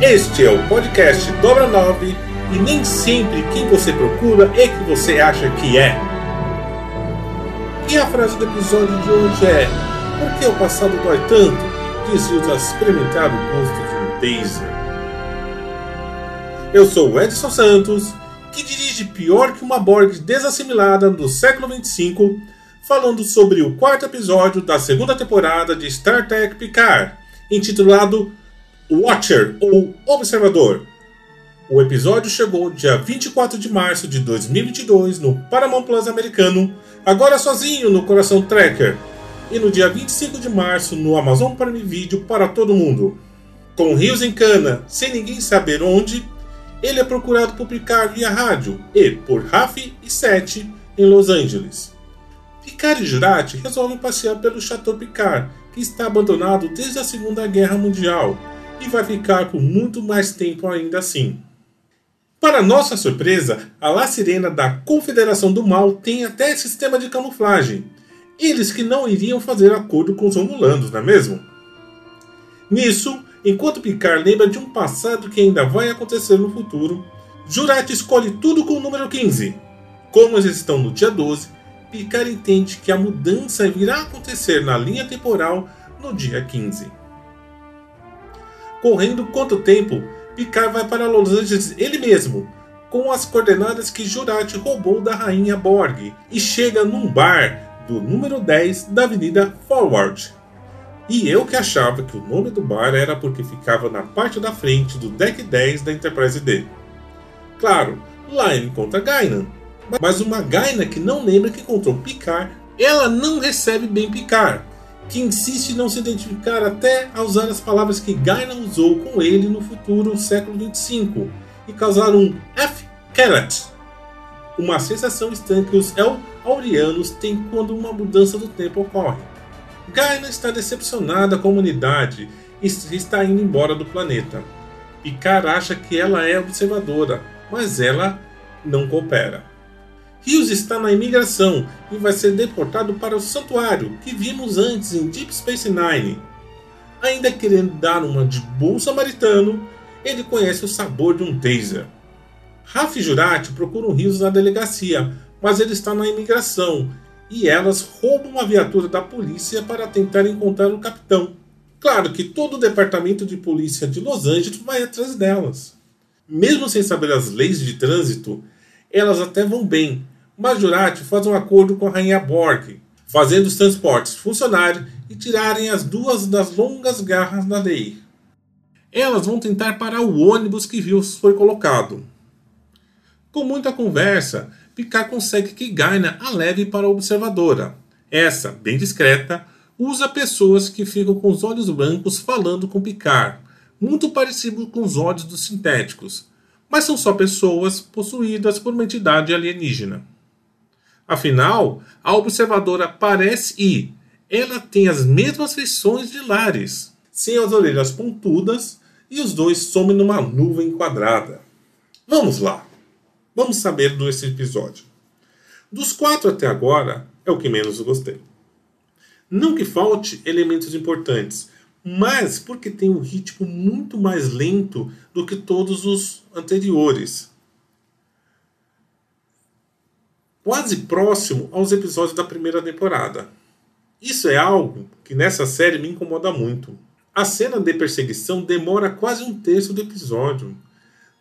Este é o podcast Dobra 9 e nem sempre quem você procura é que você acha que é. E a frase do episódio de hoje é: Por que o passado dói tanto? Disse o experimentado gosto de um taser. Eu sou o Edson Santos, que dirige pior que uma Borg desassimilada do século 25, falando sobre o quarto episódio da segunda temporada de Star Trek Picard, intitulado Watcher ou Observador. O episódio chegou dia 24 de março de 2022 no Paramount Plus americano, agora sozinho no Coração Tracker, e no dia 25 de março no Amazon Prime Video para todo mundo. Com rios em cana, sem ninguém saber onde, ele é procurado por Picard via rádio e por Raffi e Seth em Los Angeles. Picard e Jurati resolvem passear pelo Chateau Picard, que está abandonado desde a Segunda Guerra Mundial e vai ficar por muito mais tempo ainda assim. Para nossa surpresa, a La Sirena da Confederação do Mal tem até sistema de camuflagem. Eles que não iriam fazer acordo com os Romulanos, não é mesmo? Nisso, enquanto Picard lembra de um passado que ainda vai acontecer no futuro, Jurati escolhe tudo com o número 15. Como eles estão no dia 12, Picard entende que a mudança virá acontecer na linha temporal no dia 15. Correndo quanto tempo, Picard vai para Los Angeles ele mesmo, com as coordenadas que Jurati roubou da rainha Borg, e chega num bar do número 10 da Avenida Forward. E eu que achava que o nome do bar era porque ficava na parte da frente do deck 10 da Enterprise D. Claro, lá ele encontra Gainan, mas uma Gaina que não lembra que encontrou Picard, ela não recebe bem Picard, que insiste em não se identificar até a usar as palavras que Gaina usou com ele no futuro século 25 e causar um F. Carrot, uma sensação estranha que os El Aurianos têm quando uma mudança do tempo ocorre. Gaina está decepcionada com a humanidade e está indo embora do planeta. Picard acha que ela é observadora, mas ela não coopera. Rios está na imigração e vai ser deportado para o santuário que vimos antes em Deep Space Nine. Ainda querendo dar uma de bom samaritano, ele conhece o sabor de um taser. Rafa e Jurati procuram Rios na delegacia, mas ele está na imigração e elas roubam a viatura da polícia para tentar encontrar o capitão. Claro que todo o departamento de polícia de Los Angeles vai atrás delas. Mesmo sem saber as leis de trânsito, elas até vão bem, mas Jurati faz um acordo com a rainha Borg, fazendo os transportes funcionarem e tirarem as duas das longas garras da lei. Elas vão tentar parar o ônibus que Vils foi colocado. Com muita conversa, Picard consegue que Gaina a leve para a observadora. Essa, bem discreta, usa pessoas que ficam com os olhos brancos falando com Picard, muito parecido com os olhos dos sintéticos, mas são só pessoas possuídas por uma entidade alienígena. Afinal, a observadora parece e ela tem as mesmas feições de Lares, sem as orelhas pontudas e os dois somem numa nuvem quadrada. Vamos lá. Vamos saber desse episódio. Dos quatro até agora, é o que menos gostei. Não que falte elementos importantes, mas porque tem um ritmo muito mais lento do que todos os anteriores. Quase próximo aos episódios da primeira temporada. Isso é algo que nessa série me incomoda muito. A cena de perseguição demora quase um terço do episódio.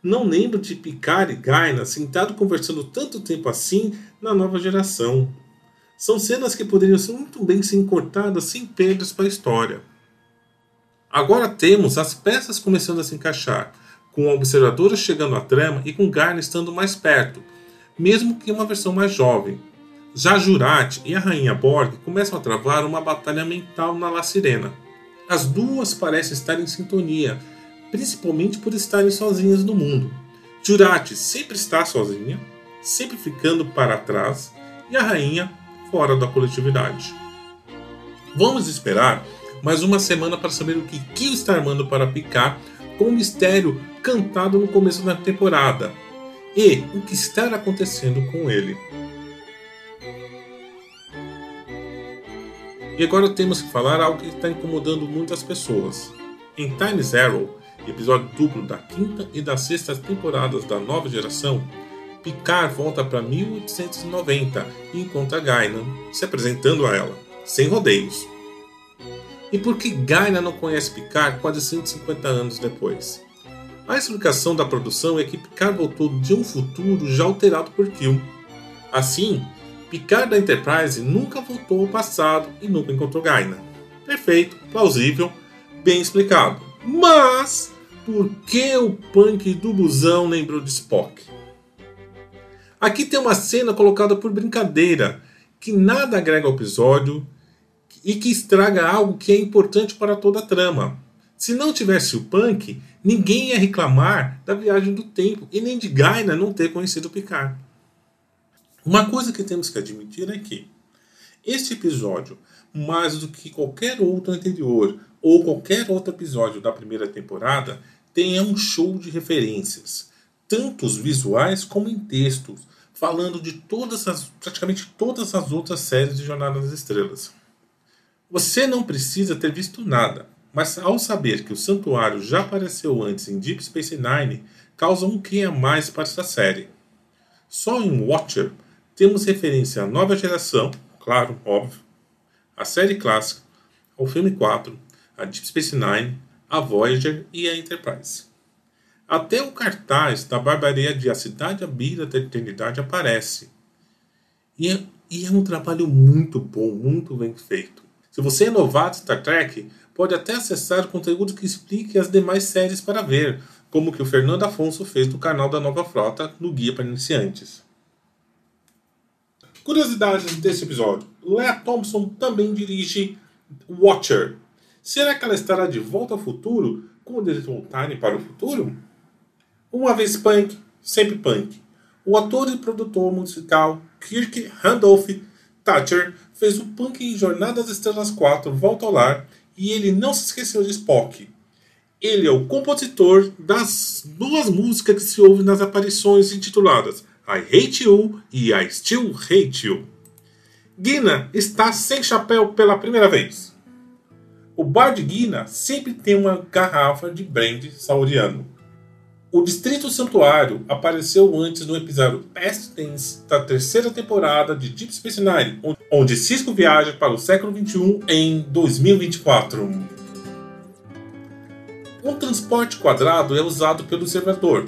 Não lembro de Picard e Gaina sentado conversando tanto tempo assim na nova geração. São cenas que poderiam ser muito bem ser cortadas sem perdas para a história. Agora temos as peças começando a se encaixar, com a observadora chegando à trama e com Garner estando mais perto, mesmo que uma versão mais jovem. Já Jurat e a Rainha Borg começam a travar uma batalha mental na La Sirena. As duas parecem estar em sintonia, principalmente por estarem sozinhas no mundo. Jurat sempre está sozinha, sempre ficando para trás, e a rainha fora da coletividade. Vamos esperar mais uma semana para saber o que Kyo está armando para picar com o mistério cantado no começo da temporada e o que está acontecendo com ele. E agora temos que falar algo que está incomodando muitas pessoas. Em Time Zero, episódio duplo da quinta e da sexta temporadas da nova geração, Picard volta para 1890 e encontra Guinan se apresentando a ela, sem rodeios. E por que Gaina não conhece Picard quase 150 anos depois? A explicação da produção é que Picard voltou de um futuro já alterado por Kill. Assim, Picard da Enterprise nunca voltou ao passado e nunca encontrou Gaina. Perfeito, plausível, bem explicado. Mas por que o punk do busão lembrou de Spock? Aqui tem uma cena colocada por brincadeira, que nada agrega ao episódio e que estraga algo que é importante para toda a trama. Se não tivesse o Punk, ninguém ia reclamar da viagem do tempo e nem de Gaina não ter conhecido Picard. Uma coisa que temos que admitir é que este episódio, mais do que qualquer outro anterior ou qualquer outro episódio da primeira temporada, tem um show de referências, tanto os visuais como em textos, falando de todas as, praticamente todas as outras séries de Jornada das Estrelas. Você não precisa ter visto nada, mas ao saber que o santuário já apareceu antes em Deep Space Nine, causa um quem a mais para essa série. Só em Watcher temos referência à nova geração, claro, óbvio, a série clássica, ao filme 4, a Deep Space Nine, a Voyager e a Enterprise. Até o cartaz da barbaria de A Cidade à Beira da Eternidade aparece. E é, e é um trabalho muito bom, muito bem feito. Se você é novato Star Trek, pode até acessar o conteúdo que explique as demais séries para ver, como que o Fernando Afonso fez no canal da Nova Frota no Guia para Iniciantes. Curiosidades desse episódio: Lea Thompson também dirige Watcher. Será que ela estará de volta ao futuro quando eles voltarem para o futuro? Uma vez punk, sempre punk. O ator e produtor musical Kirk Randolph Thatcher fez o punk em Jornada das Estrelas 4 Volta ao Lar e ele não se esqueceu de Spock. Ele é o compositor das duas músicas que se ouvem nas aparições intituladas I Hate You e I Still Hate You. Guina está sem chapéu pela primeira vez. O bar de Guina sempre tem uma garrafa de brandy sauriano. O Distrito Santuário apareceu antes no episódio Past Tense da terceira temporada de Deep Space Nine, onde Cisco viaja para o século XXI em 2024. Um transporte quadrado é usado pelo servidor.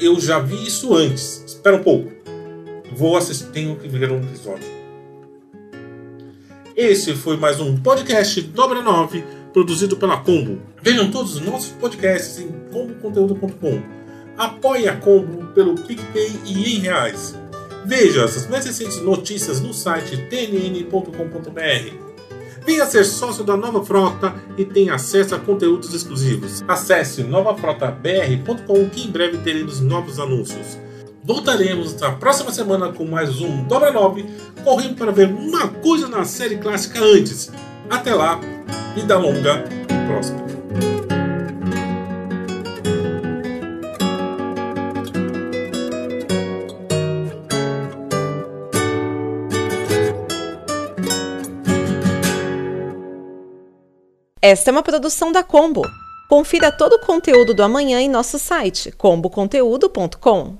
Eu já vi isso antes. Espera um pouco. Vou assistir. Tenho que ver um episódio. Esse foi mais um podcast Dobra 9, produzido pela Combo. Vejam todos os nossos podcasts em comboconteúdo.com. Apoie a Combo pelo PicPay e em reais. Veja as mais recentes notícias no site tnn.com.br. Venha ser sócio da Nova Frota e tenha acesso a conteúdos exclusivos. Acesse novafrotabr.com que em breve teremos novos anúncios. Voltaremos na próxima semana com mais um Dobra 9, correndo para ver uma coisa na série clássica antes. Até lá, vida longa e próspera. Esta é uma produção da Combo. Confira todo o conteúdo do amanhã em nosso site comboconteúdo.com.